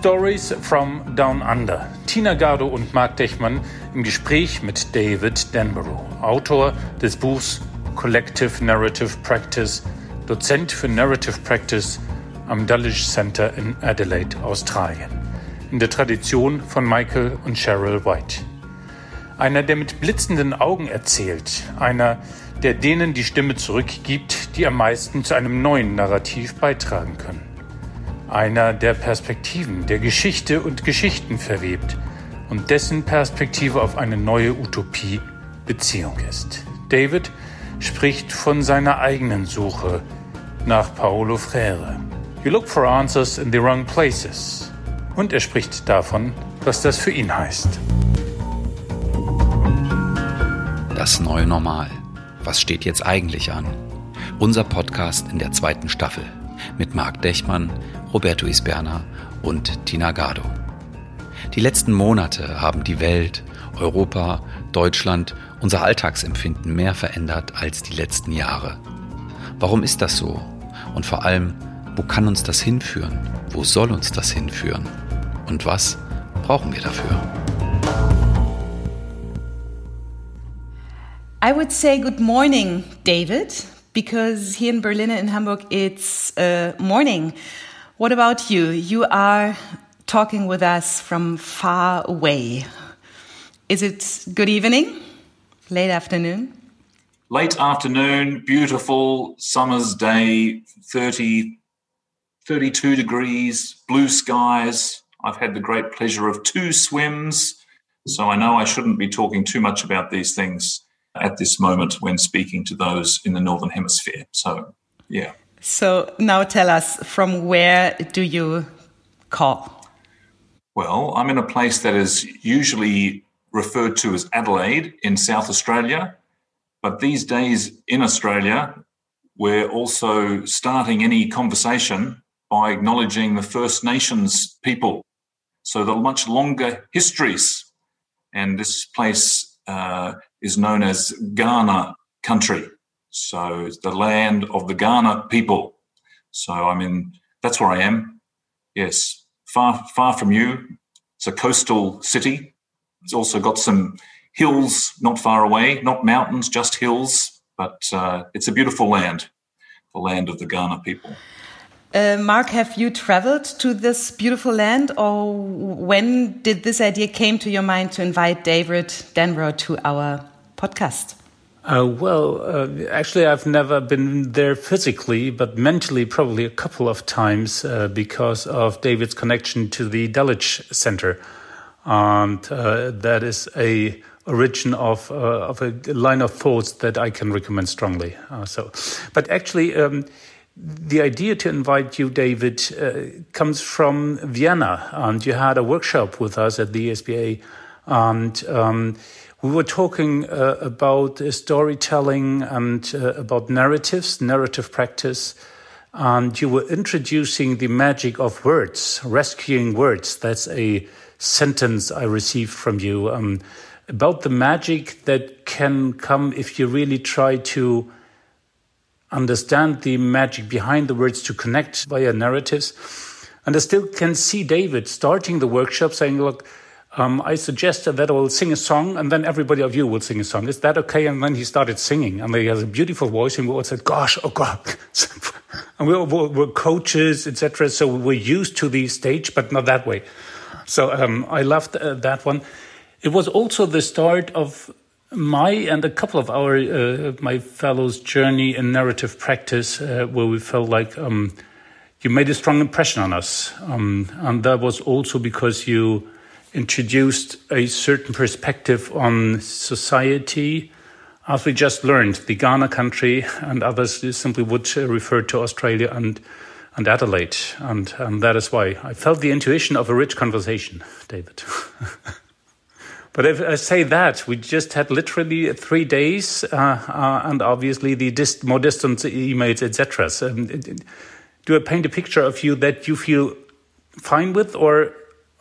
Stories from Down Under. Tina Gardo und Mark Dechmann im Gespräch mit David Denborough, Autor des Buchs Collective Narrative Practice, Dozent für Narrative Practice am Dulwich Center in Adelaide, Australien. In der Tradition von Michael und Cheryl White. Einer, der mit blitzenden Augen erzählt, einer, der denen die Stimme zurückgibt, die am meisten zu einem neuen Narrativ beitragen können. Einer, der Perspektiven, der Geschichte und Geschichten verwebt und dessen Perspektive auf eine neue Utopie Beziehung ist. David spricht von seiner eigenen Suche nach Paolo Freire. You look for answers in the wrong places. Und er spricht davon, was das für ihn heißt. Das neue Normal. Was steht jetzt eigentlich an? Unser Podcast in der zweiten Staffel mit Marc Dechmann, Roberto Isberna und Tina Gado. Die letzten Monate haben die Welt, Europa, Deutschland, unser Alltagsempfinden mehr verändert als die letzten Jahre. Warum ist das so? Und vor allem, wo kann uns das hinführen? Wo soll uns das hinführen? Und was brauchen wir dafür? I would say good morning, David, because here in Berlin and in Hamburg it's uh, morning. What about you? You are talking with us from far away. Is it good evening? Late afternoon? Late afternoon, beautiful summer's day, 30, 32 degrees, blue skies. I've had the great pleasure of two swims, so I know I shouldn't be talking too much about these things at this moment when speaking to those in the Northern Hemisphere. So, yeah. So now tell us from where do you call? Well, I'm in a place that is usually referred to as Adelaide in South Australia. But these days in Australia, we're also starting any conversation by acknowledging the First Nations people. So the much longer histories. And this place uh, is known as Kaurna country. So it's the land of the Kaurna people. So I mean, that's where I am. Yes, far far from you. It's a coastal city. It's also got some hills not far away, not mountains, just hills. But uh, it's a beautiful land, the land of the Kaurna people. Uh, Mark, have you traveled to this beautiful land, or when did this idea came to your mind to invite David Denborough to our podcast? Uh, well, uh, actually, I've never been there physically, but mentally, probably a couple of times uh, because of David's connection to the Dulwich Center, and uh, that is a origin of uh, of a line of thoughts that I can recommend strongly. So, but actually. Um, the idea to invite you, David, comes from Vienna, and you had a workshop with us at the ESBA, and um, we were talking uh, about uh, storytelling and uh, about narratives, narrative practice, and you were introducing the magic of words, rescuing words. That's a sentence I received from you um, about the magic that can come if you really try to understand the magic behind the words to connect via narratives. And I still can see David starting the workshop saying, Look, um, I suggested that I will sing a song and then everybody of you will sing a song. Is that okay? And then he started singing and he has a beautiful voice and we all said, gosh, oh God. and we were, were coaches, etc. So we were used to the stage, but not that way. So um, I loved uh, that one. It was also the start of my and a couple of our, uh, my fellows' journey in narrative practice, uh, where we felt like um, you made a strong impression on us. Um, and that was also because you introduced a certain perspective on society. As we just learned, the Kaurna country and others simply would refer to Australia and, and Adelaide. And, and that is why I felt the intuition of a rich conversation, David. but if I say that, we just had literally three days uh, uh, and obviously the more distant emails, etc. So, um, do I paint a picture of you that you feel fine with, or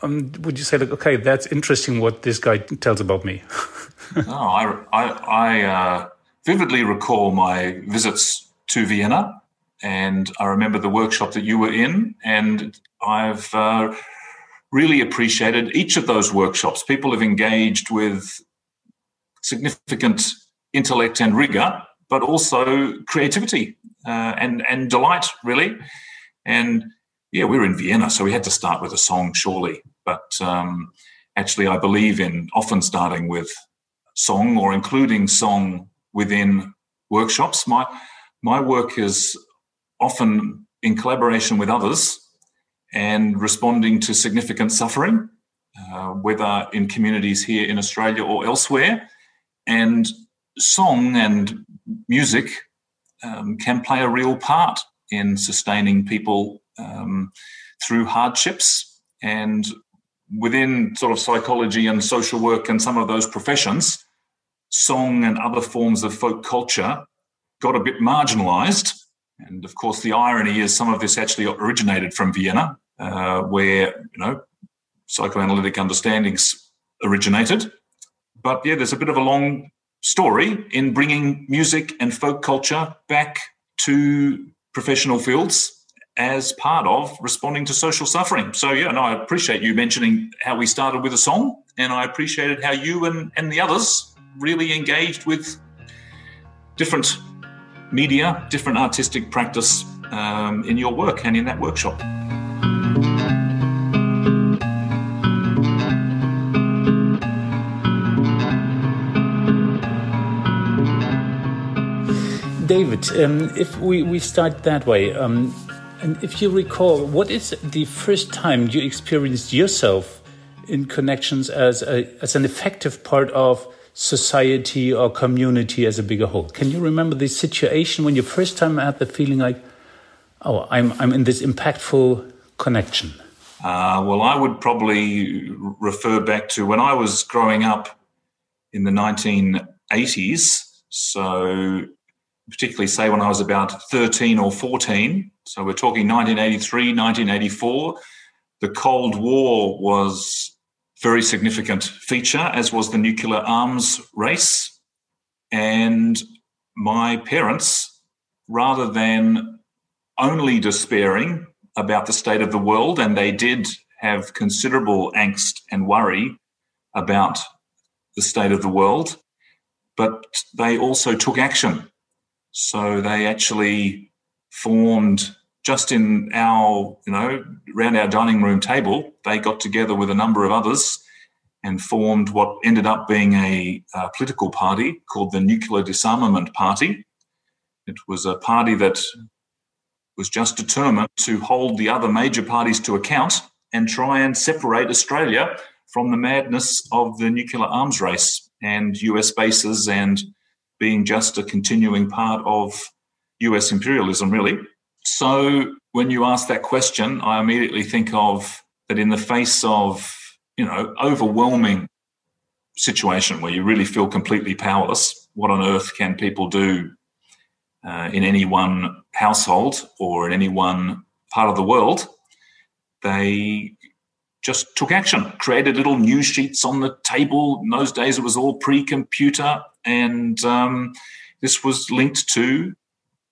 um, would you say like, okay, that's interesting what this guy tells about me? no, I, I, I uh, vividly recall my visits to Vienna, and I remember the workshop that you were in, and I've uh, really appreciated each of those workshops. People have engaged with significant intellect and rigor, but also creativity uh, and and delight, really. And yeah, we were in Vienna, so we had to start with a song, surely. But um, actually, I believe in often starting with song or including song within workshops. My my work is often in collaboration with others and responding to significant suffering, uh, whether in communities here in Australia or elsewhere. And song and music um, can play a real part in sustaining people um, through hardships. And within sort of psychology and social work and some of those professions, song and other forms of folk culture got a bit marginalized. And of course, the irony is some of this actually originated from Vienna, uh, where, you know, psychoanalytic understandings originated. But yeah, there's a bit of a long story in bringing music and folk culture back to professional fields as part of responding to social suffering. So, yeah, no, I appreciate you mentioning how we started with a song, and I appreciated how you and, and the others really engaged with different media, different artistic practice um, in your work and in that workshop. David, um, if we, we start that way, um, and if you recall, what is the first time you experienced yourself in connections as, a, as an effective part of society or community as a bigger whole? Can you remember the situation when you first time had the feeling like, oh, I'm, I'm in this impactful connection? Uh, well, I would probably refer back to when I was growing up in the 1980s. So particularly say when I was about 13 or 14. So we're talking 1983, 1984. The Cold War was very significant feature, as was the nuclear arms race. And my parents, rather than only despairing about the state of the world, and they did have considerable angst and worry about the state of the world, but they also took action so they actually formed just in our, you know, around our dining room table, they got together with a number of others and formed what ended up being a, a political party called the Nuclear Disarmament Party. It was a party that was just determined to hold the other major parties to account and try and separate Australia from the madness of the nuclear arms race and US bases and being just a continuing part of US imperialism, really. So when you ask that question, I immediately think of that in the face of, you know, overwhelming situation where you really feel completely powerless, what on earth can people do uh, in any one household or in any one part of the world? They just took action, created little news sheets on the table. In those days, it was all pre computer. And um, this was linked to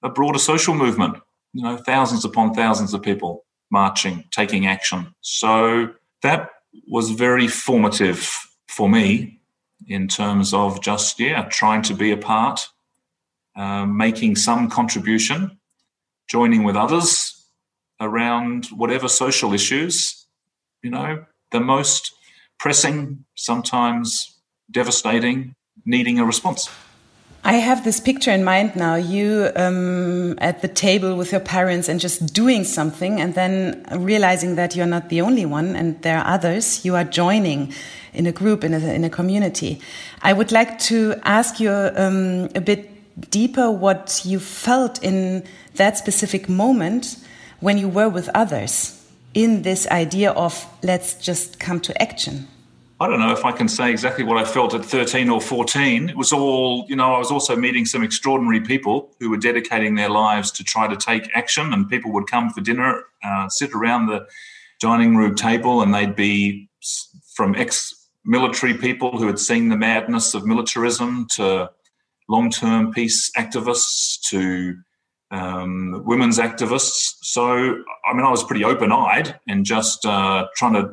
a broader social movement, you know, thousands upon thousands of people marching, taking action. So that was very formative for me in terms of just, yeah, trying to be a part, uh, making some contribution, joining with others around whatever social issues you know, the most pressing, sometimes devastating, needing a response. I have this picture in mind now you um, at the table with your parents and just doing something, and then realizing that you're not the only one and there are others. You are joining in a group, in a, in a community. I would like to ask you um, a bit deeper what you felt in that specific moment when you were with others in this idea of let's just come to action? I don't know if I can say exactly what I felt at 13 or 14. It was all, you know, I was also meeting some extraordinary people who were dedicating their lives to try to take action, and people would come for dinner, uh, sit around the dining room table, and they'd be from ex military people who had seen the madness of militarism to long term peace activists to um, women's activists. So, I mean, I was pretty open eyed and just uh, trying to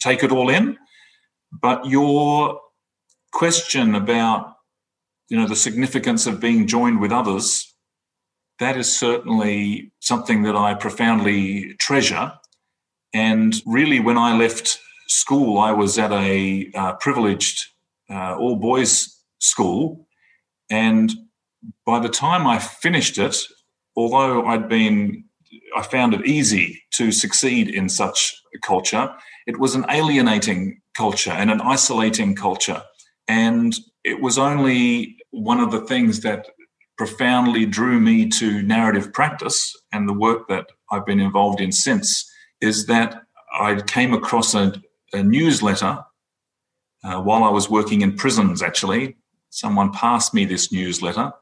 take it all in. But your question about you know the significance of being joined with others that is certainly something that I profoundly treasure. And really, when I left school, I was at a uh, privileged uh, all boys school. And by the time I finished it, although I'd been, I found it easy to succeed in such a culture, it was an alienating culture and an isolating culture. And it was only one of the things that profoundly drew me to narrative practice and the work that I've been involved in since is that I came across a, a newsletter uh, while I was working in prisons, actually. Someone passed me this newsletter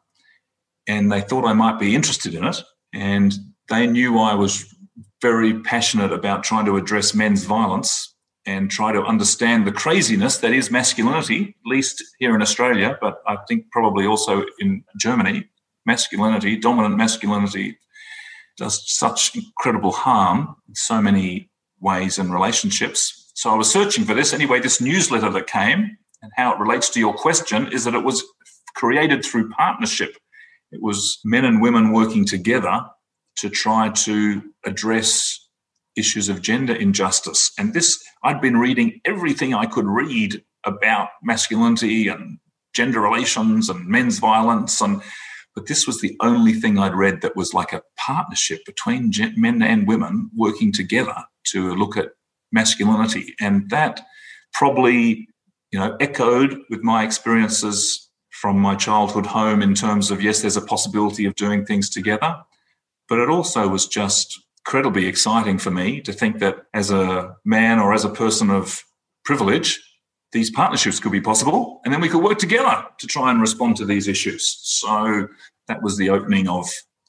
and they thought I might be interested in it. And they knew I was very passionate about trying to address men's violence and try to understand the craziness that is masculinity, at least here in Australia, but I think probably also in Germany. Masculinity, dominant masculinity, does such incredible harm in so many ways and relationships. So I was searching for this. Anyway, this newsletter that came and how it relates to your question is that it was created through partnership. It was men and women working together to try to address issues of gender injustice. And this, I'd been reading everything I could read about masculinity and gender relations and men's violence and but this was the only thing I'd read that was like a partnership between men and women working together to look at masculinity. And that probably, you know, echoed with my experiences from my childhood home in terms of, yes, there's a possibility of doing things together. But it also was just incredibly exciting for me to think that as a man or as a person of privilege, these partnerships could be possible, and then we could work together to try and respond to these issues. So that was the opening of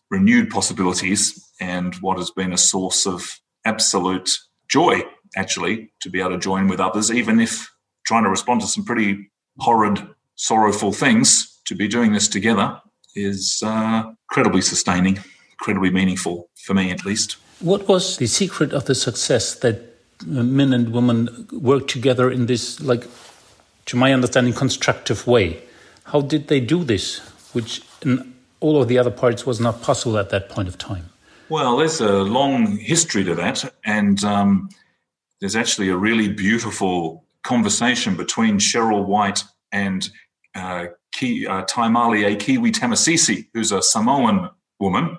renewed possibilities and what has been a source of absolute joy, actually, to be able to join with others, even if trying to respond to some pretty horrid, sorrowful things, to be doing this together is uh, incredibly sustaining, incredibly meaningful for me, at least. What was the secret of the success that uh, men and women worked together in this, like, to my understanding, constructive way? How did they do this, which in all of the other parts was not possible at that point of time? Well, there's a long history to that, and um, there's actually a really beautiful conversation between Cheryl White and uh, Ki, uh, Taimalie Kiwi Tamasese, who's a Samoan woman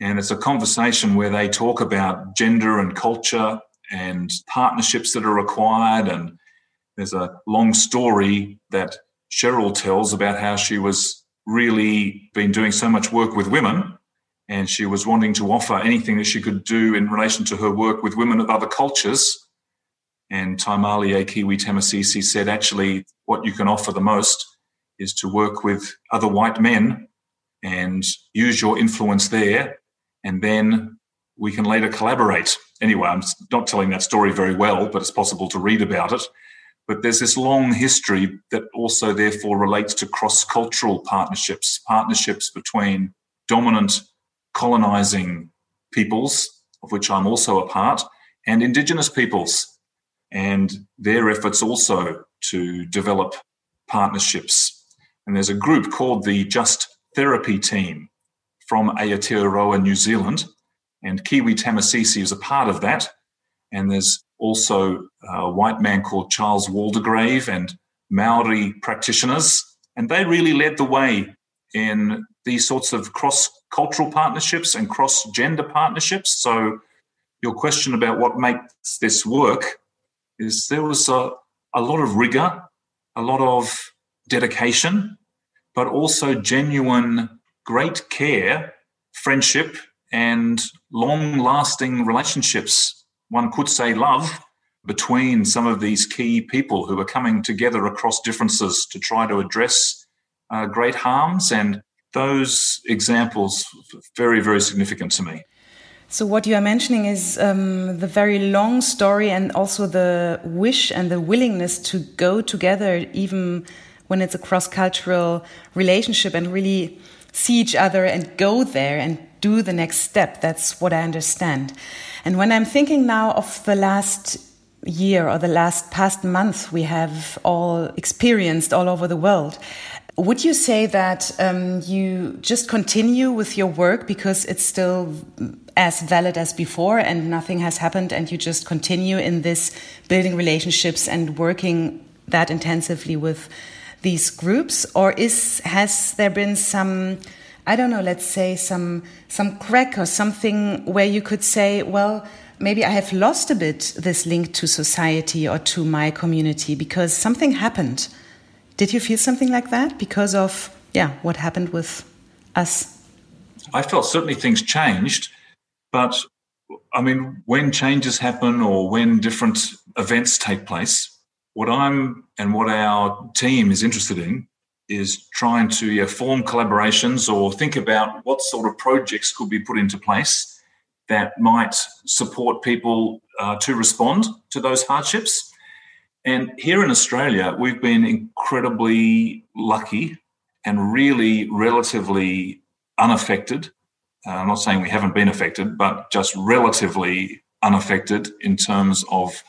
and it's a conversation where they talk about gender and culture and partnerships that are required. And there's a long story that Cheryl tells about how she was really been doing so much work with women and she was wanting to offer anything that she could do in relation to her work with women of other cultures. And Taimalie Kiwi Tamasese said, actually, what you can offer the most is to work with other white men and use your influence there and then we can later collaborate. Anyway, I'm not telling that story very well, but it's possible to read about it. But there's this long history that also, therefore, relates to cross cultural partnerships, partnerships between dominant colonizing peoples, of which I'm also a part, and indigenous peoples, and their efforts also to develop partnerships. And there's a group called the Just Therapy Team, from Aotearoa, New Zealand, and Kiwi Tamasese is a part of that. And there's also a white man called Charles Waldegrave and Maori practitioners, and they really led the way in these sorts of cross cultural partnerships and cross gender partnerships. So, your question about what makes this work is there was a, a lot of rigor, a lot of dedication, but also genuine great care, friendship, and long lasting relationships, one could say love, between some of these key people who are coming together across differences to try to address uh, great harms. And those examples very, very significant to me. So what you are mentioning is um, the very long story and also the wish and the willingness to go together, even when it's a cross-cultural relationship, and really see each other and go there and do the next step. That's what I understand. And when I'm thinking now of the last year or the last past month we have all experienced all over the world, would you say that um, you just continue with your work because it's still as valid as before and nothing has happened, and you just continue in this building relationships and working that intensively with these groups, or is has there been some? I don't know. Let's say some some crack or something where you could say, well, maybe I have lost a bit this link to society or to my community because something happened did you feel something like that because of yeah what happened with us? I felt certainly things changed, but I mean, when changes happen or when different events take place, what I'm and what our team is interested in is trying to yeah, form collaborations or think about what sort of projects could be put into place that might support people uh, to respond to those hardships and here in Australia, we've been incredibly lucky and really relatively unaffected. Uh, I'm not saying we haven't been affected, but just relatively unaffected in terms of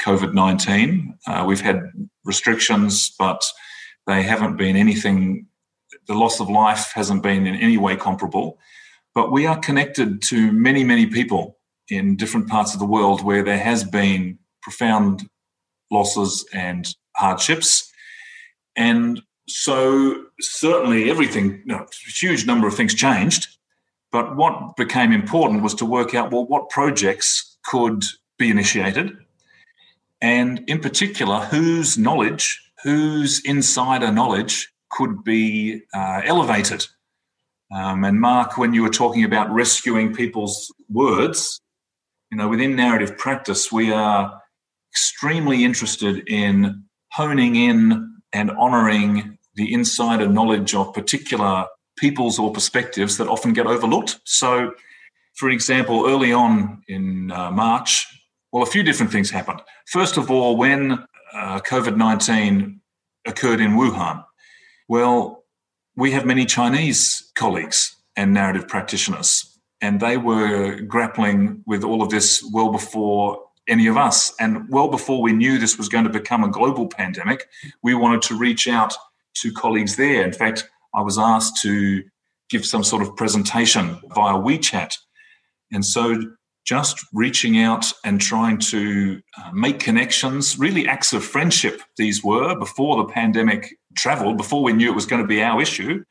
COVID 19. Uh, we've had restrictions, but they haven't been anything, the loss of life hasn't been in any way comparable. But we are connected to many, many people in different parts of the world where there has been profound losses and hardships. And so certainly everything, you know, a huge number of things changed. But what became important was to work out well, what projects could be initiated, and in particular, whose knowledge, whose insider knowledge could be uh, elevated. Um, and Mark, when you were talking about rescuing people's words, you know, within narrative practice, we are extremely interested in honing in and honoring the insider knowledge of particular peoples or perspectives that often get overlooked. So, for example, early on in uh, March, well, a few different things happened. First of all, when uh, COVID 19 occurred in Wuhan, well, we have many Chinese colleagues and narrative practitioners, and they were grappling with all of this well before any of us. And well before we knew this was going to become a global pandemic, we wanted to reach out to colleagues there. In fact, I was asked to give some sort of presentation via WeChat. And so just reaching out and trying to uh, make connections, really acts of friendship, these were before the pandemic traveled, before we knew it was going to be our issue.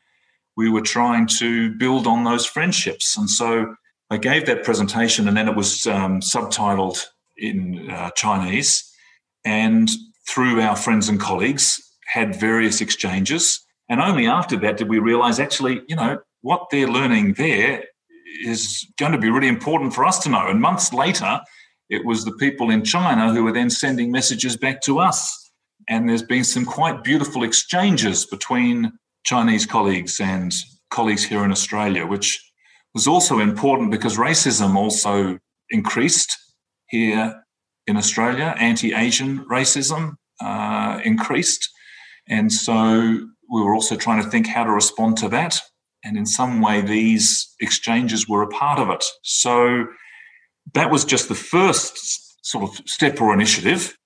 We were trying to build on those friendships. And so I gave that presentation and then it was um, subtitled in uh, Chinese, and through our friends and colleagues, had various exchanges. And only after that did we realize actually, you know, what they're learning there is going to be really important for us to know. And months later, it was the people in China who were then sending messages back to us. And there's been some quite beautiful exchanges between Chinese colleagues and colleagues here in Australia, which was also important because racism also increased here in Australia. Anti Asian racism uh, increased. And so we were also trying to think how to respond to that. And in some way, these exchanges were a part of it. So that was just the first sort of step or initiative.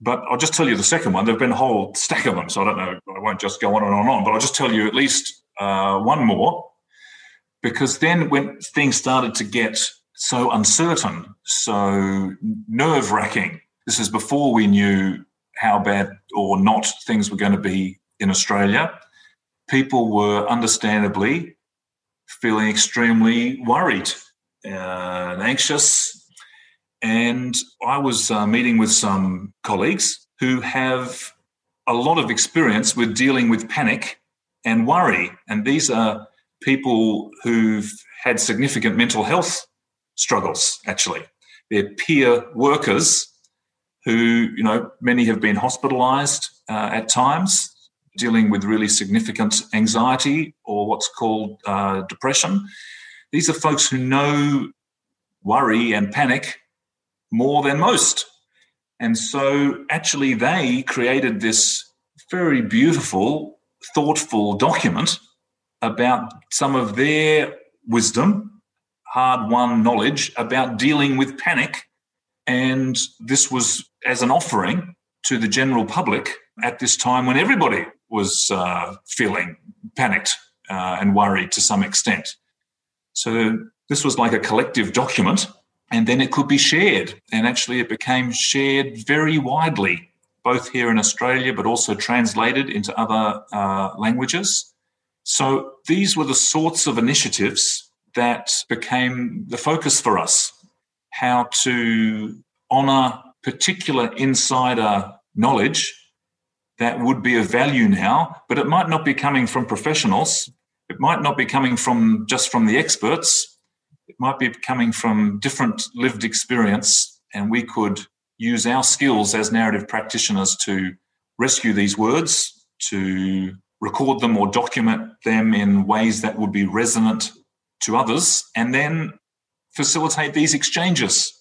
But I'll just tell you the second one. There have been a whole stack of them. So I don't know, I won't just go on and on and on, but I'll just tell you at least uh, one more. Because then when things started to get so uncertain, so nerve wracking. This is before we knew how bad or not things were going to be in Australia. People were understandably feeling extremely worried uh, and anxious. And I was uh, meeting with some colleagues who have a lot of experience with dealing with panic and worry. And these are people who've had significant mental health struggles, actually. They're peer workers who, you know, many have been hospitalized uh, at times, dealing with really significant anxiety or what's called uh, depression. These are folks who know worry and panic more than most. And so, actually, they created this very beautiful, thoughtful document about some of their wisdom, hard won knowledge about dealing with panic. And this was as an offering to the general public at this time when everybody was uh, feeling panicked uh, and worried to some extent. So this was like a collective document, and then it could be shared. And actually, it became shared very widely, both here in Australia, but also translated into other uh, languages. So these were the sorts of initiatives that became the focus for us how to honor particular insider knowledge that would be of value now, but it might not be coming from professionals. It might not be coming from just from the experts. It might be coming from different lived experience. And we could use our skills as narrative practitioners to rescue these words, to record them or document them in ways that would be resonant to others, and then facilitate these exchanges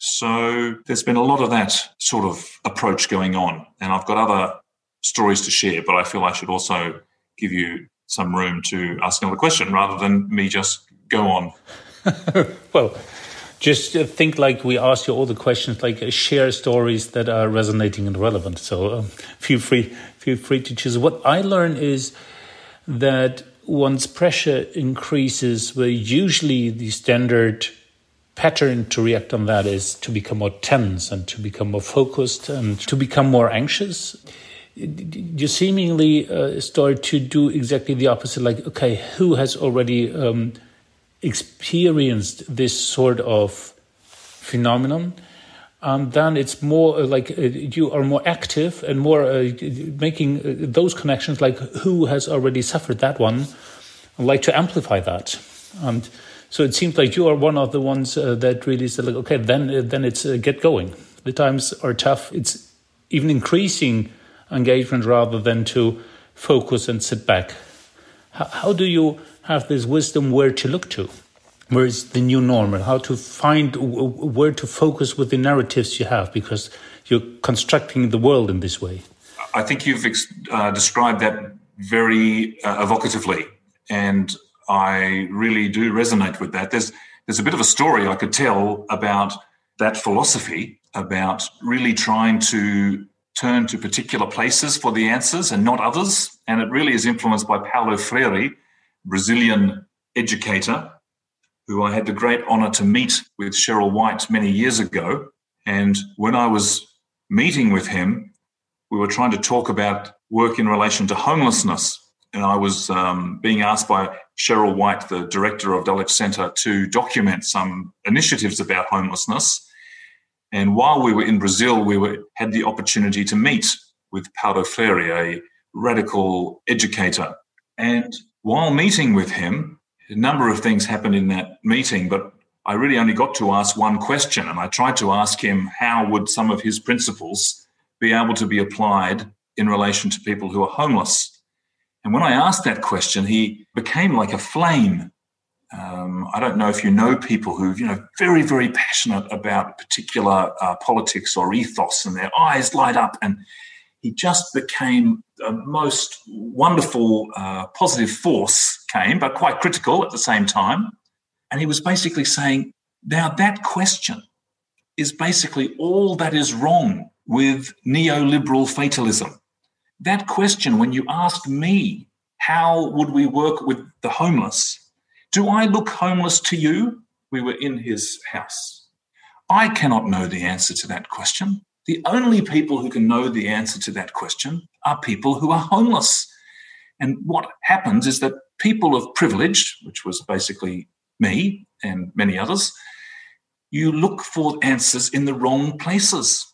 so there's been a lot of that sort of approach going on. And I've got other stories to share, but I feel I should also give you some room to ask another question rather than me just go on. well, just think like we asked you all the questions, like uh, share stories that are resonating and relevant. So um, feel free, feel free to choose. What I learn is that once pressure increases, where usually the standard pattern to react on that is to become more tense and to become more focused and to become more anxious. You seemingly uh, start to do exactly the opposite. Like, okay, who has already um, experienced this sort of phenomenon? Um, then it's more uh, like uh, you are more active and more uh, making uh, those connections. Like, who has already suffered that one? I'd like to amplify that. And so it seems like you are one of the ones uh, that really said, like, okay, then then it's get going. The times are tough. It's even increasing engagement rather than to focus and sit back. How, how do you have this wisdom where to look to? Where is the new normal? How to find where to focus with the narratives you have because you're constructing the world in this way. I think you've uh, described that very uh, evocatively. And I really do resonate with that. There's there's a bit of a story I could tell about that philosophy about really trying to turn to particular places for the answers and not others. And it really is influenced by Paulo Freire, Brazilian educator, who I had the great honor to meet with Cheryl White many years ago. And when I was meeting with him, we were trying to talk about work in relation to homelessness and I was um, being asked by Cheryl White, the director of Dulwich Centre, to document some initiatives about homelessness. And while we were in Brazil, we were, had the opportunity to meet with Paulo Freire, a radical educator. And while meeting with him, a number of things happened in that meeting, but I really only got to ask one question. And I tried to ask him how would some of his principles be able to be applied in relation to people who are homeless. And when I asked that question, he became like a flame. Um, I don't know if you know people who, you know, very, very passionate about particular uh, politics or ethos, and their eyes light up. And he just became a most wonderful, uh, positive force came, but quite critical at the same time. And he was basically saying, now that question is basically all that is wrong with neoliberal fatalism that question, when you ask me, how would we work with the homeless? Do I look homeless to you? We were in his house. I cannot know the answer to that question. The only people who can know the answer to that question are people who are homeless. And what happens is that people of privilege, which was basically me and many others, you look for answers in the wrong places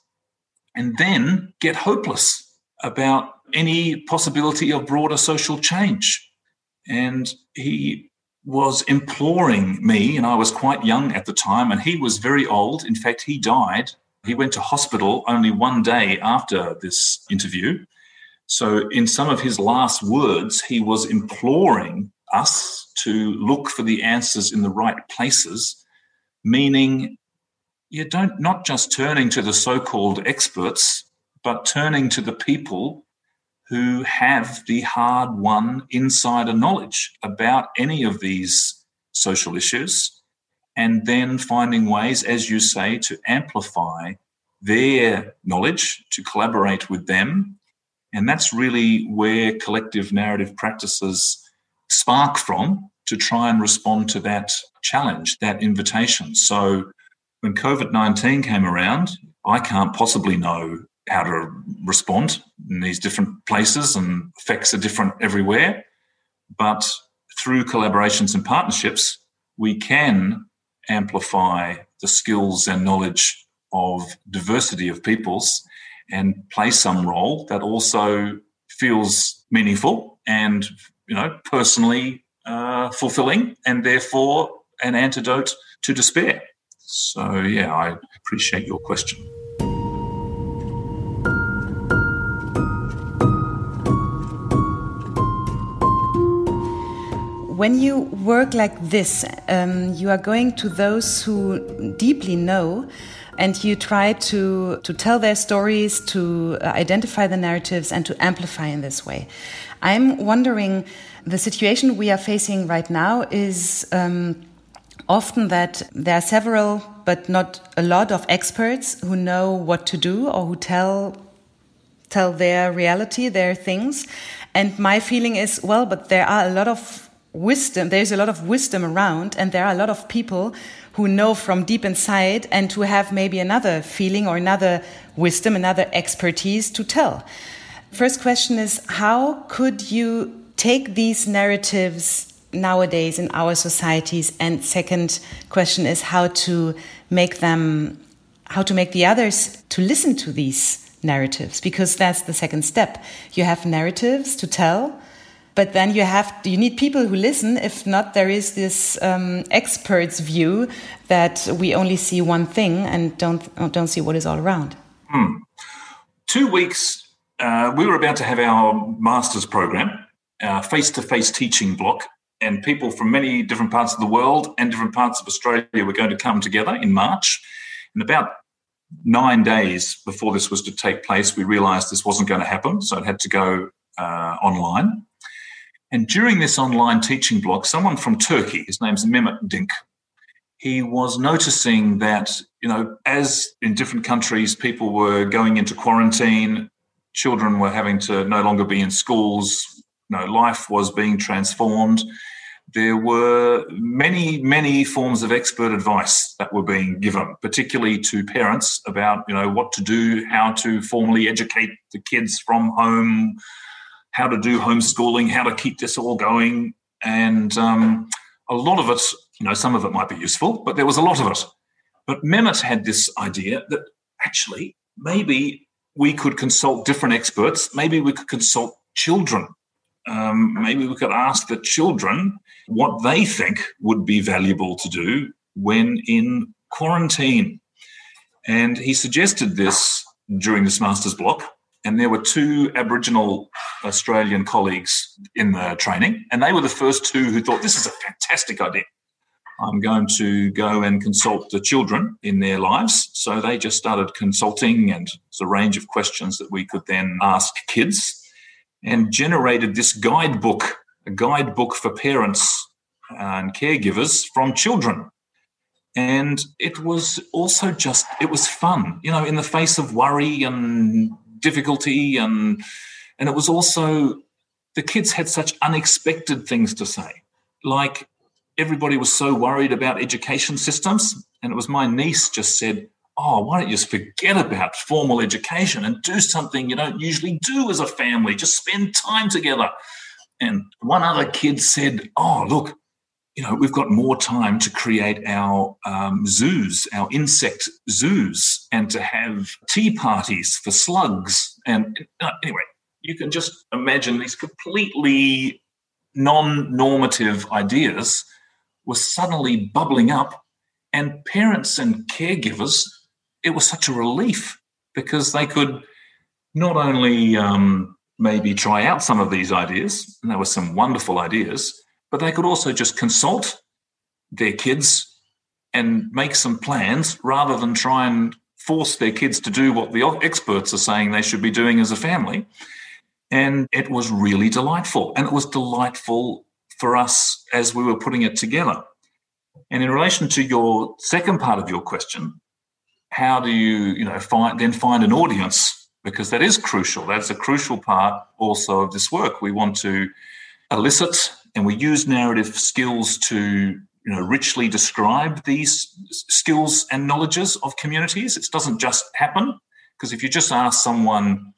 and then get hopeless about any possibility of broader social change. And he was imploring me, and I was quite young at the time, and he was very old. In fact, he died. He went to hospital only one day after this interview. So, in some of his last words, he was imploring us to look for the answers in the right places, meaning you don't not just turning to the so-called experts, but turning to the people who have the hard won insider knowledge about any of these social issues, and then finding ways, as you say, to amplify their knowledge, to collaborate with them. And that's really where collective narrative practices spark from to try and respond to that challenge, that invitation. So when COVID 19 came around, I can't possibly know how to respond in these different places and effects are different everywhere. But through collaborations and partnerships, we can amplify the skills and knowledge of diversity of peoples and play some role that also feels meaningful and you know personally uh, fulfilling and therefore an antidote to despair so yeah i appreciate your question when you work like this, um, you are going to those who deeply know and you try to, to tell their stories, to uh, identify the narratives, and to amplify in this way. I'm wondering the situation we are facing right now is um, often that there are several, but not a lot of experts who know what to do or who tell tell their reality, their things. And my feeling is, well, but there are a lot of wisdom, there's a lot of wisdom around, and there are a lot of people who know from deep inside and who have maybe another feeling or another wisdom, another expertise to tell. First question is how could you take these narratives nowadays in our societies? And second question is how to make them, how to make the others to listen to these narratives, because that's the second step. You have narratives to tell but then you have you need people who listen. If not there is this um, expert's view that we only see one thing and don't don't see what is all around. Hmm. two weeks uh, we were about to have our master's program face-to-face teaching block and people from many different parts of the world and different parts of australia were going to come together in march. And about nine days before this was to take place we realized this wasn't going to happen so it had to go uh, online and during this online teaching block, someone from Turkey, his name's Mehmet Dink, he was noticing that, you know, as in different countries, people were going into quarantine, children were having to no longer be in schools, you know, life was being transformed. There were many, many forms of expert advice that were being given, particularly to parents about, you know, what to do, how to formally educate the kids from home, how to do homeschooling, how to keep this all going. And um, a lot of it, you know, some of it might be useful, but there was a lot of it. But Mehmet had this idea that actually maybe we could consult different experts. Maybe we could consult children. Um, maybe we could ask the children what they think would be valuable to do when in quarantine. And he suggested this during this master's block and there were two Aboriginal Australian colleagues in the training, and they were the first two who thought this is a fantastic idea. I'm going to go and consult the children in their lives. So they just started consulting, and it's a range of questions that we could then ask kids, and generated this guidebook, a guidebook for parents and caregivers from children. And it was also just, it was fun, you know, in the face of worry and difficulty and and it was also the kids had such unexpected things to say. Like everybody was so worried about education systems and it was my niece just said oh why don't you just forget about formal education and do something you don't usually do as a family? Just spend time together. And one other kid said oh look you know, we've got more time to create our um, zoos, our insect zoos, and to have tea parties for slugs. And uh, anyway, you can just imagine these completely non normative ideas were suddenly bubbling up. And parents and caregivers, it was such a relief because they could not only um, maybe try out some of these ideas, and there were some wonderful ideas but they could also just consult their kids and make some plans rather than try and force their kids to do what the experts are saying they should be doing as a family. And it was really delightful. And it was delightful for us as we were putting it together. And in relation to your second part of your question, how do you, you know, find then find an audience? Because that is crucial. That's a crucial part also of this work. We want to elicit and we use narrative skills to you know richly describe these skills and knowledges of communities. It doesn't just happen because if you just ask someone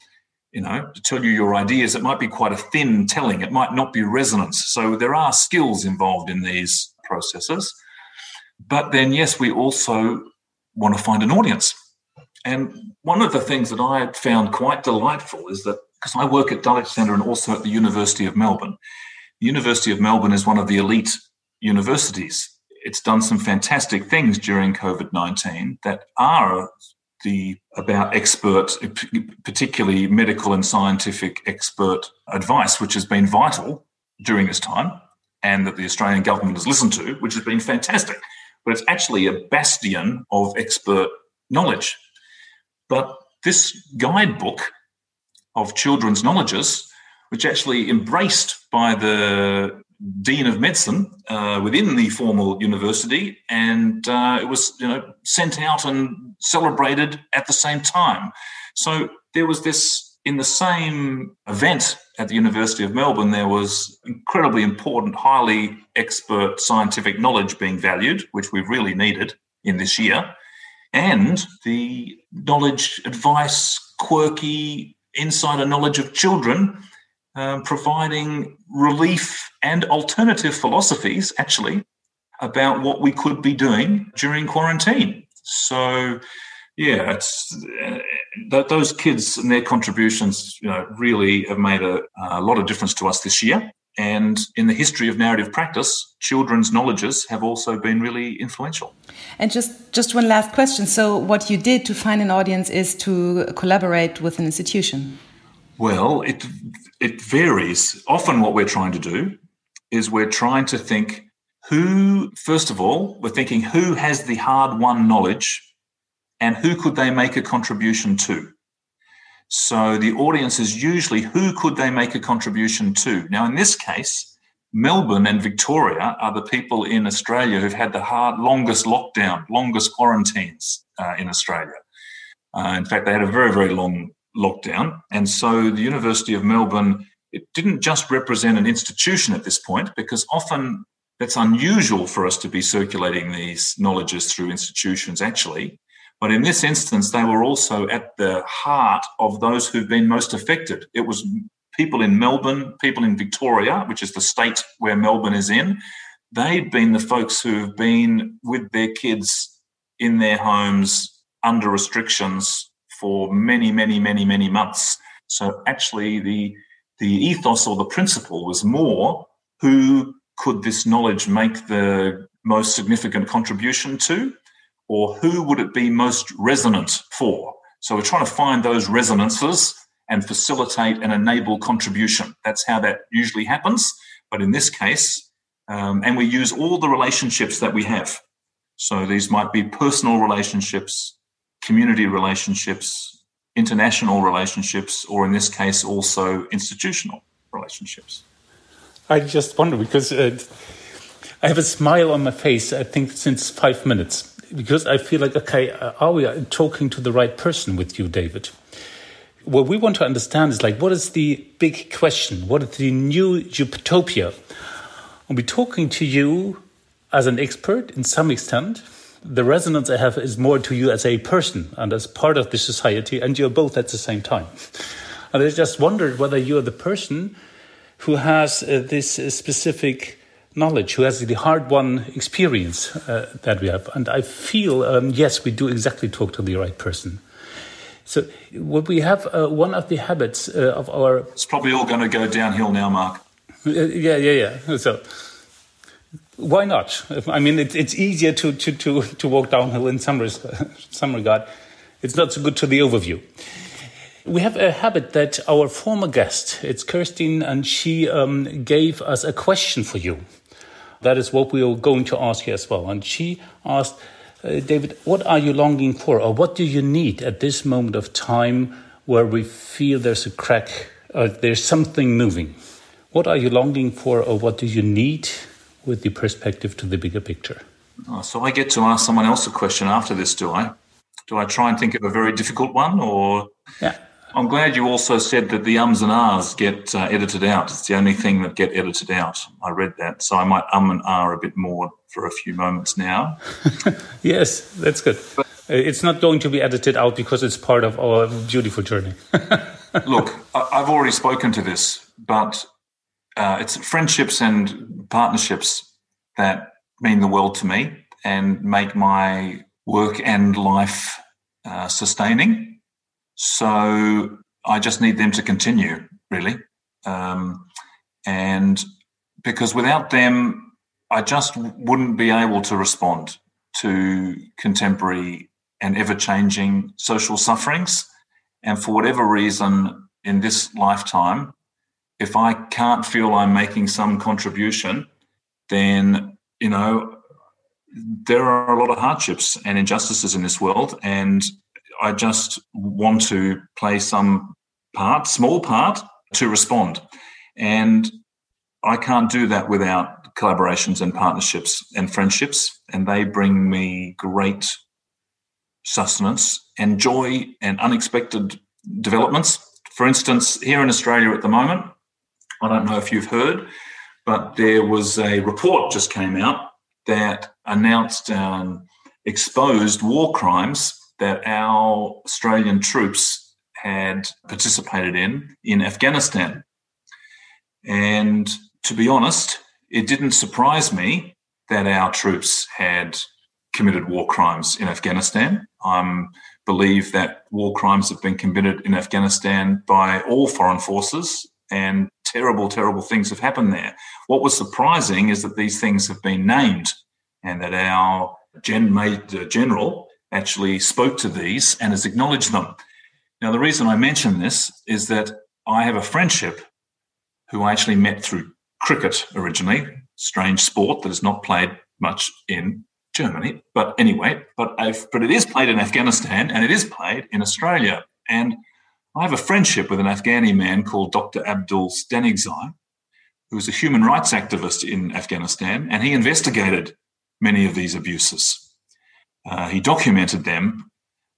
you know, to tell you your ideas, it might be quite a thin telling. It might not be resonance. So there are skills involved in these processes. But then, yes, we also want to find an audience. And one of the things that I found quite delightful is that because I work at Dulwich Centre and also at the University of Melbourne, University of Melbourne is one of the elite universities. It's done some fantastic things during COVID 19 that are the about expert, particularly medical and scientific expert advice, which has been vital during this time, and that the Australian government has listened to, which has been fantastic. But it's actually a bastion of expert knowledge. But this guidebook of children's knowledges, which actually embraced by the dean of medicine uh, within the formal university, and uh, it was you know sent out and celebrated at the same time. So there was this in the same event at the University of Melbourne. There was incredibly important, highly expert scientific knowledge being valued, which we really needed in this year, and the knowledge, advice, quirky insider knowledge of children um, providing relief and alternative philosophies, actually, about what we could be doing during quarantine. So, yeah, it's uh, those kids and their contributions, you know, really have made a, a lot of difference to us this year. And in the history of narrative practice, children's knowledges have also been really influential. And just, just one last question. So, what you did to find an audience is to collaborate with an institution? Well, it it varies. Often, what we're trying to do is we're trying to think who, first of all, we're thinking who has the hard won knowledge and who could they make a contribution to. So the audience is usually who could they make a contribution to. Now, in this case, Melbourne and Victoria are the people in Australia who've had the hard, longest lockdown, longest quarantines uh, in Australia. Uh, in fact, they had a very, very long lockdown. And so the University of Melbourne, it didn't just represent an institution at this point, because often that's unusual for us to be circulating these knowledges through institutions, actually. But in this instance, they were also at the heart of those who've been most affected. It was people in Melbourne, people in Victoria, which is the state where Melbourne is in. They'd been the folks who've been with their kids in their homes under restrictions for many, many, many, many months. So actually, the the ethos or the principle was more who could this knowledge make the most significant contribution to, or who would it be most resonant for? So we're trying to find those resonances and facilitate and enable contribution. That's how that usually happens. But in this case, um, and we use all the relationships that we have. So these might be personal relationships, community relationships, international relationships, or in this case, also institutional relationships. I just wonder because uh, I have a smile on my face, I think, since five minutes, because I feel like, okay, uh, are we talking to the right person with you, David? What we want to understand is like, what is the big question? What is the new utopia? I'll be talking to you as an expert in some extent, the resonance I have is more to you as a person and as part of the society, and you're both at the same time. And I just wondered whether you're the person who has uh, this uh, specific knowledge, who has the hard won experience uh, that we have. And I feel, um, yes, we do exactly talk to the right person. So, what we have, uh, one of the habits uh, of our. It's probably all going to go downhill now, Mark. Uh, yeah, yeah, yeah. So, why not? I mean, it, it's easier to, to, to, to walk downhill in some, some regard. It's not so good to the overview. We have a habit that our former guest, it's Kirsten, and she um, gave us a question for you. That is what we are going to ask you as well. And she asked, uh, David, what are you longing for, or what do you need at this moment of time where we feel there's a crack uh, there's something moving. What are you longing for, or what do you need with the perspective to the bigger picture? Oh, so I get to ask someone else a question after this, do I? Do I try and think of a very difficult one, or? Yeah. I'm glad you also said that the ums and ahs get uh, edited out. It's the only thing that get edited out. I read that, so I might um and ah a bit more for a few moments now. yes, that's good. But, it's not going to be edited out because it's part of our beautiful journey. look, I've already spoken to this, but uh, it's friendships and partnerships that mean the world to me and make my work and life uh, sustaining. So I just need them to continue, really. Um, and because without them, I just wouldn't be able to respond to contemporary and ever changing social sufferings. And for whatever reason in this lifetime, if I can't feel I'm making some contribution, then, you know, there are a lot of hardships and injustices in this world. And I just want to play some part, small part, to respond. And I can't do that without collaborations and partnerships and friendships. And they bring me great sustenance and joy and unexpected developments. For instance, here in Australia at the moment, I don't know if you've heard, but there was a report just came out that announced um, exposed war crimes that our Australian troops had participated in in Afghanistan. And to be honest, it didn't surprise me that our troops had committed war crimes in Afghanistan. I believe that war crimes have been committed in Afghanistan by all foreign forces, and terrible, terrible things have happened there. What was surprising is that these things have been named and that our gen- general actually spoke to these and has acknowledged them. Now, the reason I mention this is that I have a friendship who I actually met through cricket originally, strange sport that is not played much in Germany. But anyway, but but it is played in Afghanistan and it is played in Australia. And I have a friendship with an Afghani man called Dr. Abdul Stanigzai, who's a human rights activist in Afghanistan, and he investigated many of these abuses. Uh, he documented them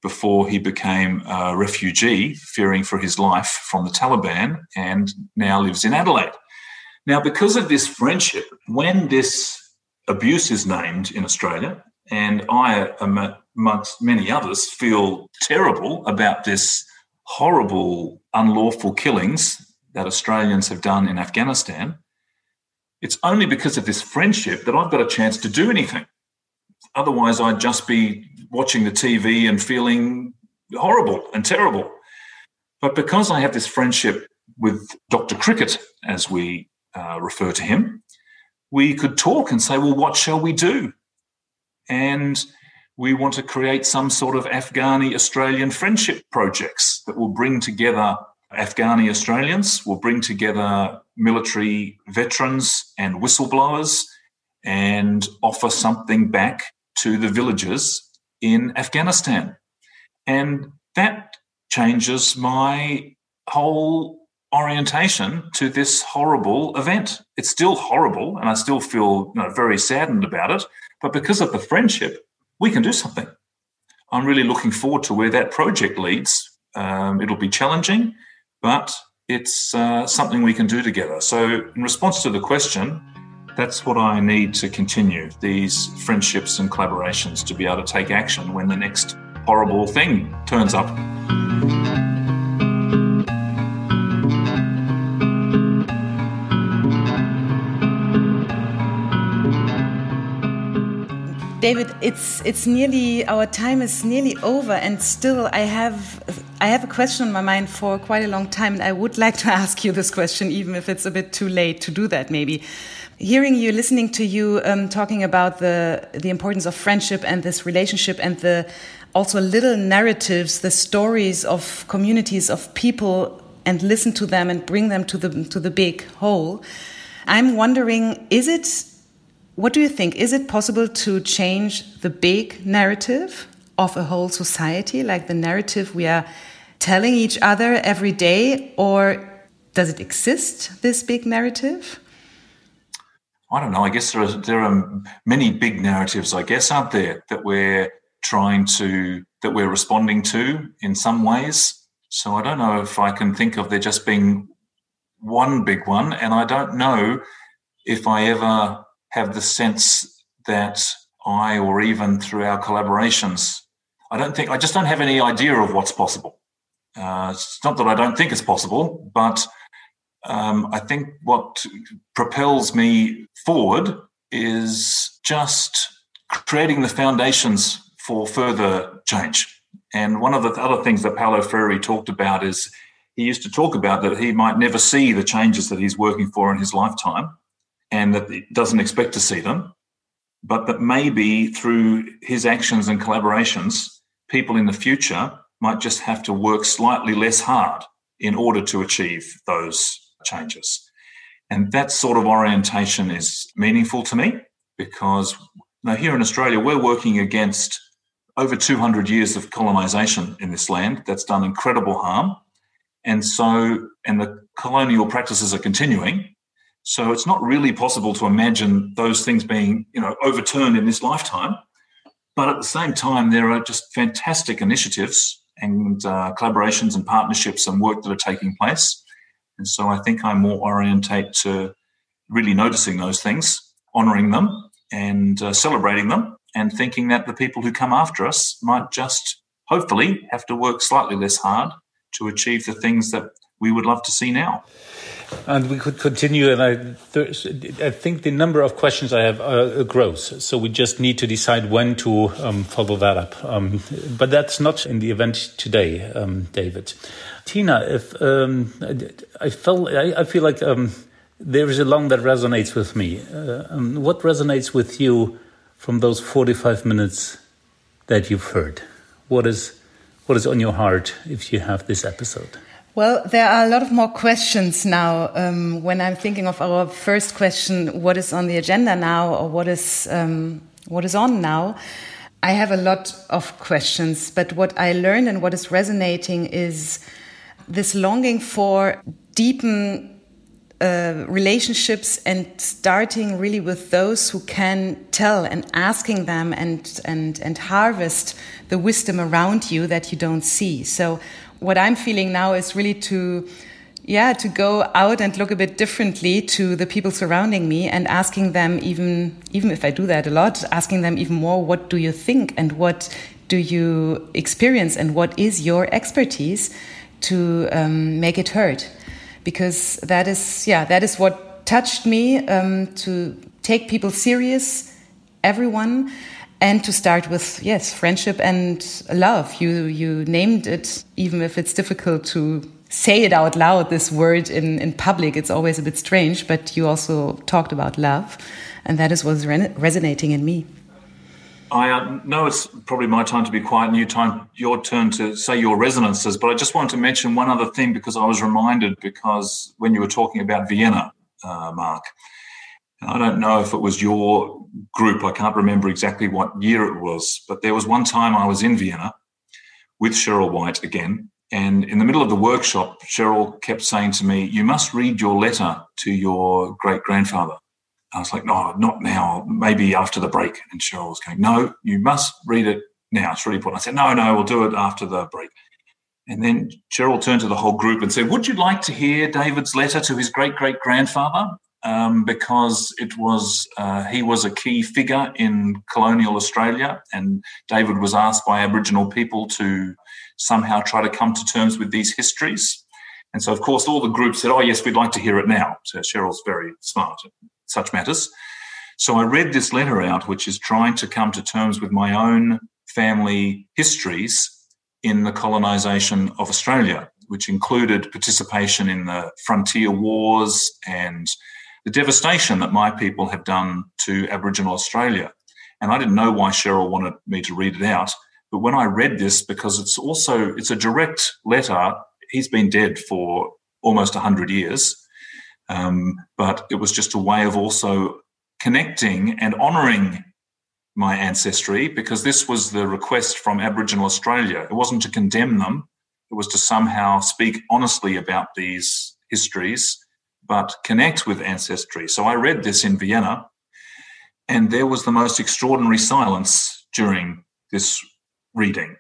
before he became a refugee, fearing for his life from the Taliban, and now lives in Adelaide. Now, because of this friendship, when this abuse is named in Australia, and I, amongst many others, feel terrible about this horrible, unlawful killings that Australians have done in Afghanistan. It's only because of this friendship that I've got a chance to do anything. Otherwise, I'd just be watching the TV and feeling horrible and terrible. But because I have this friendship with Dr. Cricket, as we uh, refer to him, we could talk and say, well, what shall we do? And we want to create some sort of Afghani Australian friendship projects that will bring together Afghani Australians, will bring together military veterans and whistleblowers and offer something back to the villagers in Afghanistan. And that changes my whole orientation to this horrible event. It's still horrible, and I still feel you know, very saddened about it. But because of the friendship, we can do something. I'm really looking forward to where that project leads. Um, it'll be challenging, but it's uh, something we can do together. So, in response to the question, that's what I need to continue these friendships and collaborations to be able to take action when the next horrible thing turns up. David, it's it's nearly our time is nearly over, and still I have I have a question on my mind for quite a long time, and I would like to ask you this question, even if it's a bit too late to do that. Maybe hearing you, listening to you um, talking about the the importance of friendship and this relationship, and the also little narratives, the stories of communities of people, and listen to them and bring them to the to the big whole. I'm wondering, is it what do you think? Is it possible to change the big narrative of a whole society, like the narrative we are telling each other every day? Or does it exist, this big narrative? I don't know. I guess there are, there are many big narratives, I guess, aren't there, that we're trying to, that we're responding to in some ways. So I don't know if I can think of there just being one big one. And I don't know if I ever have the sense that I, or even through our collaborations, I don't think, I just don't have any idea of what's possible. Uh, it's not that I don't think it's possible, but um, I think what propels me forward is just creating the foundations for further change. And one of the other things that Paulo Freire talked about is he used to talk about that he might never see the changes that he's working for in his lifetime and that he doesn't expect to see them, but that maybe through his actions and collaborations, people in the future might just have to work slightly less hard in order to achieve those changes. And that sort of orientation is meaningful to me because now here in Australia, we're working against over 200 years of colonization in this land that's done incredible harm. And so, and the colonial practices are continuing. So it's not really possible to imagine those things being, you know, overturned in this lifetime. But at the same time, there are just fantastic initiatives and uh, collaborations and partnerships and work that are taking place. And so I think I'm more orientate to really noticing those things, honoring them, and uh, celebrating them, and thinking that the people who come after us might just hopefully have to work slightly less hard to achieve the things that we would love to see now. And we could continue, and I, I think the number of questions I have uh, grows. So we just need to decide when to um, follow that up. Um, but that's not in the event today, um, David. Tina, if um, I felt, I, I feel like um, there is a long that resonates with me. Uh, um, what resonates with you from those forty-five minutes that you've heard? What is what is on your heart if you have this episode? Well, there are a lot of more questions now. Um, when I'm thinking of our first question, what is on the agenda now, or what is um, what is on now? I have a lot of questions, but what I learned and what is resonating is this longing for deepen uh, relationships and starting really with those who can tell and asking them and and and harvest the wisdom around you that you don't see. So what I'm feeling now is really to yeah to go out and look a bit differently to the people surrounding me and asking them even even if I do that a lot asking them even more what do you think and what do you experience and what is your expertise to um, make it heard because that is yeah that is what touched me um, to take people serious everyone and to start with yes friendship and love. You you named it even if it's difficult to say it out loud this word in in public it's always a bit strange but you also talked about love and that is what's re resonating in me I uh, know it's probably my time to be quiet and your time, your turn to say your resonances, but I just wanted to mention one other thing because I was reminded because when you were talking about Vienna, uh, Mark, I don't know if it was your group. I can't remember exactly what year it was, but there was one time I was in Vienna with Cheryl White again. And in the middle of the workshop, Cheryl kept saying to me, You must read your letter to your great grandfather. I was like, No, not now, maybe after the break. And Cheryl was going, No, you must read it now. It's really important. I said, No, no, we'll do it after the break. And then Cheryl turned to the whole group and said, Would you like to hear David's letter to his great great grandfather? um, because it was uh, he was a key figure in colonial Australia, and David was asked by Aboriginal people to somehow try to come to terms with these histories. And so, of course, all the groups said, "Oh, yes, we'd like to hear it now." So Cheryl's very smart such matters. So I read this letter out, which is trying to come to terms with my own family histories in the colonisation of Australia, which included participation in the frontier wars and the devastation that my people have done to Aboriginal Australia. And I didn't know why Cheryl wanted me to read it out. But when I read this, because it's also it's a direct letter, he's been dead for almost 100 years. Um, but it was just a way of also connecting and honouring my ancestry because this was the request from Aboriginal Australia. It wasn't to condemn them, it was to somehow speak honestly about these histories, but connect with ancestry. So I read this in Vienna, and there was the most extraordinary silence during this reading.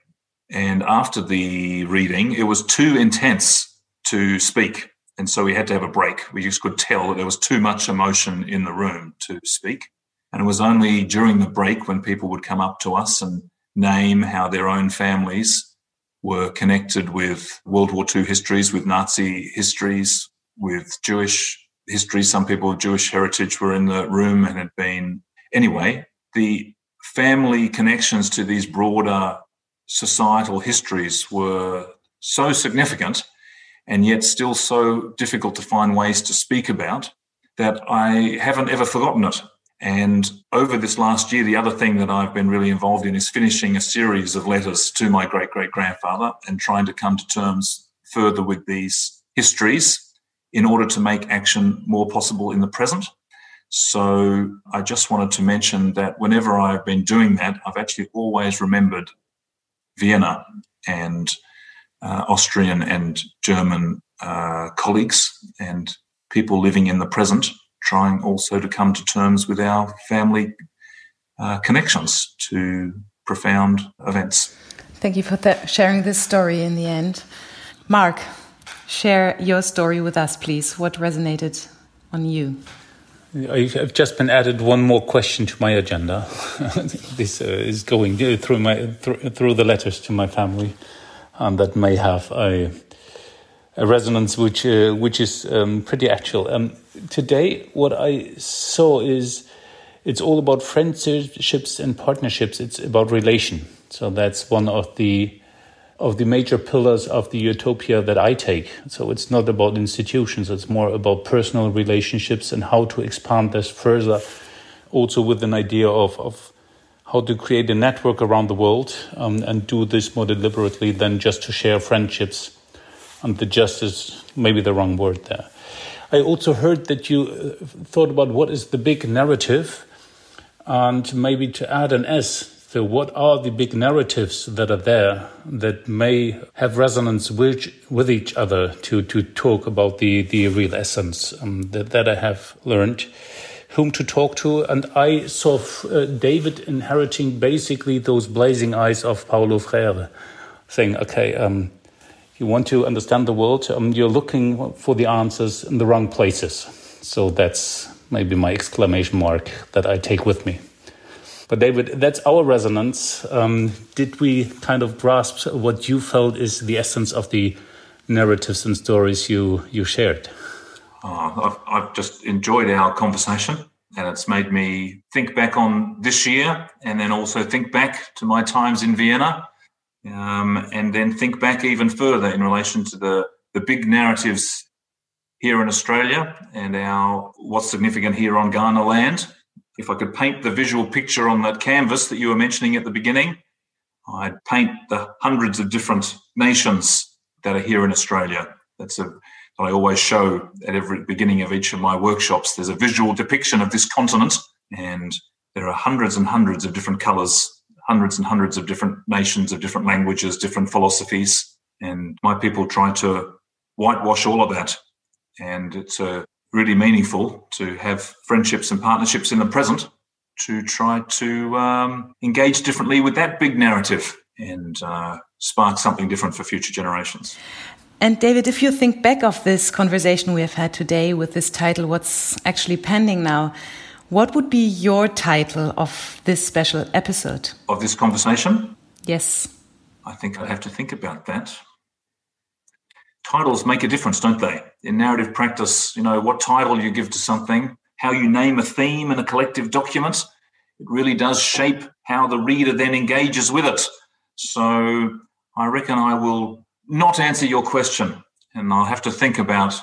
And after the reading, it was too intense to speak. And so we had to have a break. We just could tell that there was too much emotion in the room to speak. And it was only during the break when people would come up to us and name how their own families were connected with World War II histories, with Nazi histories, with Jewish history. Some people of Jewish heritage were in the room and had been. Anyway, the family connections to these broader societal histories were so significant and yet still so difficult to find ways to speak about that I haven't ever forgotten it. And over this last year, the other thing that I've been really involved in is finishing a series of letters to my great great grandfather and trying to come to terms further with these histories in order to make action more possible in the present. So I just wanted to mention that whenever I've been doing that, I've actually always remembered Vienna and uh, Austrian and German uh, colleagues and people living in the present trying also to come to terms with our family uh, connections to profound events. Thank you for sharing this story in the end. Mark, share your story with us, please. What resonated on you? I've just been added one more question to my agenda. this uh, is going through my through, through the letters to my family, and that may have a a resonance which uh, which is um, pretty actual. Um, today, what I saw is it's all about friendships and partnerships. It's about relation. So that's one of the of the major pillars of the utopia that I take. So it's not about institutions. It's more about personal relationships and how to expand this further. Also with an idea of of how to create a network around the world um, and do this more deliberately than just to share friendships and the justice, maybe the wrong word there. I also heard that you uh, thought about what is the big narrative, and maybe to add an S. So, what are the big narratives that are there that may have resonance with, with each other to, to talk about the, the real essence um, that, that I have learned? Whom to talk to, and I saw uh, David inheriting basically those blazing eyes of Paulo Freire, saying, "Okay, um, you want to understand the world, um, you're looking for the answers in the wrong places. So that's maybe my exclamation mark that I take with me. But David, that's our resonance. Um, did we kind of grasp what you felt is the essence of the narratives and stories you you shared? Oh, I've, I've just enjoyed our conversation, and it's made me think back on this year, and then also think back to my times in Vienna um, and then think back even further in relation to the, the big narratives here in Australia and our what's significant here on Kaurna land. If I could paint the visual picture on that canvas that you were mentioning at the beginning, I'd paint the hundreds of different nations that are here in Australia. That's a I always show at every beginning of each of my workshops. There's a visual depiction of this continent, and there are hundreds and hundreds of different colours hundreds and hundreds of different nations, of different languages, different philosophies. And my people try to whitewash all of that. And it's uh, really meaningful to have friendships and partnerships in the present to try to um, engage differently with that big narrative and uh, spark something different for future generations. And David, if you think back of this conversation we have had today with this title, What's Actually Pending Now, what would be your title of this special episode? Of this conversation? Yes. I think I'd have to think about that. Titles make a difference, don't they? In narrative practice, you know, what title you give to something, how you name a theme in a collective document, it really does shape how the reader then engages with it. So I reckon I will not answer your question and I'll have to think about,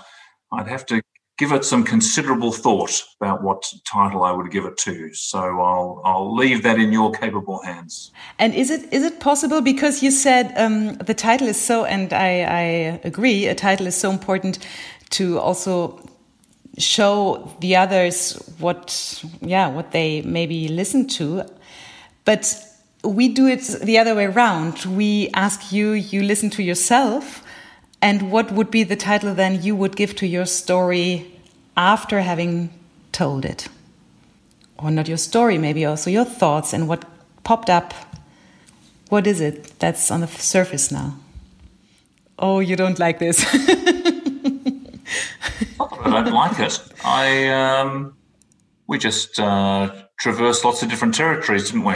I'd have to give it some considerable thought about what title I would give it to. So I'll I'll leave that in your capable hands. And is it is it possible because you said um, the title is so, and I, I agree, a title is so important to also show the others what yeah what they maybe listen to, but we do it the other way around. We ask you, you listen to yourself And what would be the title then you would give to your story after having told it? Or not your story, maybe also your thoughts and what popped up. What is it that's on the surface now? Oh, you don't like this. I don't like it. I um, we just uh, traversed lots of different territories, didn't we?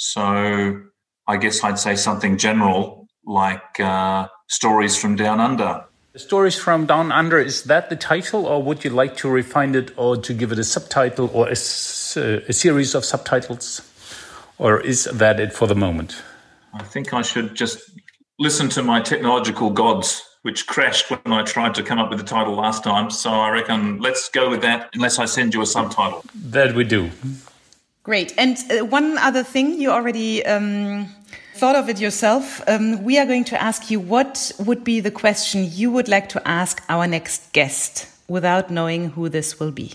So I guess I'd say something general like uh, stories from down under. Stories from Down Under, is that the title, or would you like to refine it or to give it a subtitle or a, a series of subtitles? Or is that it for the moment? I think I should just listen to my technological gods, which crashed when I tried to come up with the title last time. So I reckon let's go with that, unless I send you a subtitle. That we do. Great. And uh, one other thing you already um, thought of it yourself. Um, we are going to ask you what would be the question you would like to ask our next guest without knowing who this will be.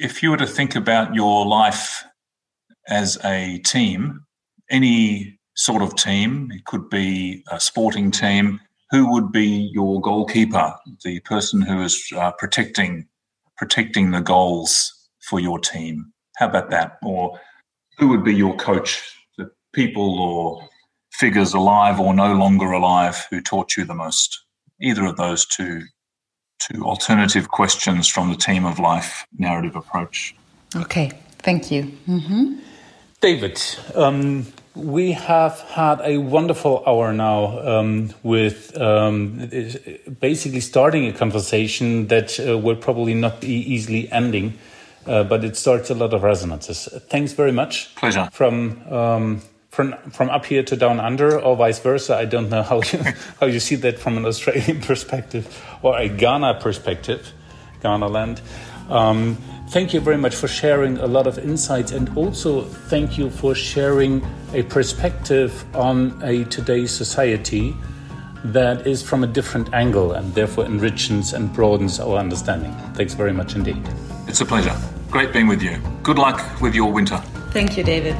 If you were to think about your life as a team, any sort of team, it could be a sporting team, who would be your goalkeeper, the person who is uh, protecting protecting the goals for your team? How about that? Or who would be your coach, the people or figures alive or no longer alive who taught you the most? Either of those two two alternative questions from the team of life narrative approach. Okay, thank you. Mm-hmm. David, um, we have had a wonderful hour now um, with um, basically starting a conversation that uh, will probably not be easily ending, uh, but it starts a lot of resonances. Thanks very much. Pleasure. From um, from from up here to down under, or vice versa. I don't know how you how you see that from an Australian perspective or a Kaurna perspective, Kaurna land. Um, thank you very much for sharing a lot of insights, and also thank you for sharing a perspective on a today's society that is from a different angle and therefore enriches and broadens our understanding. Thanks very much indeed. It's a pleasure. Great being with you. Good luck with your winter. Thank you, David.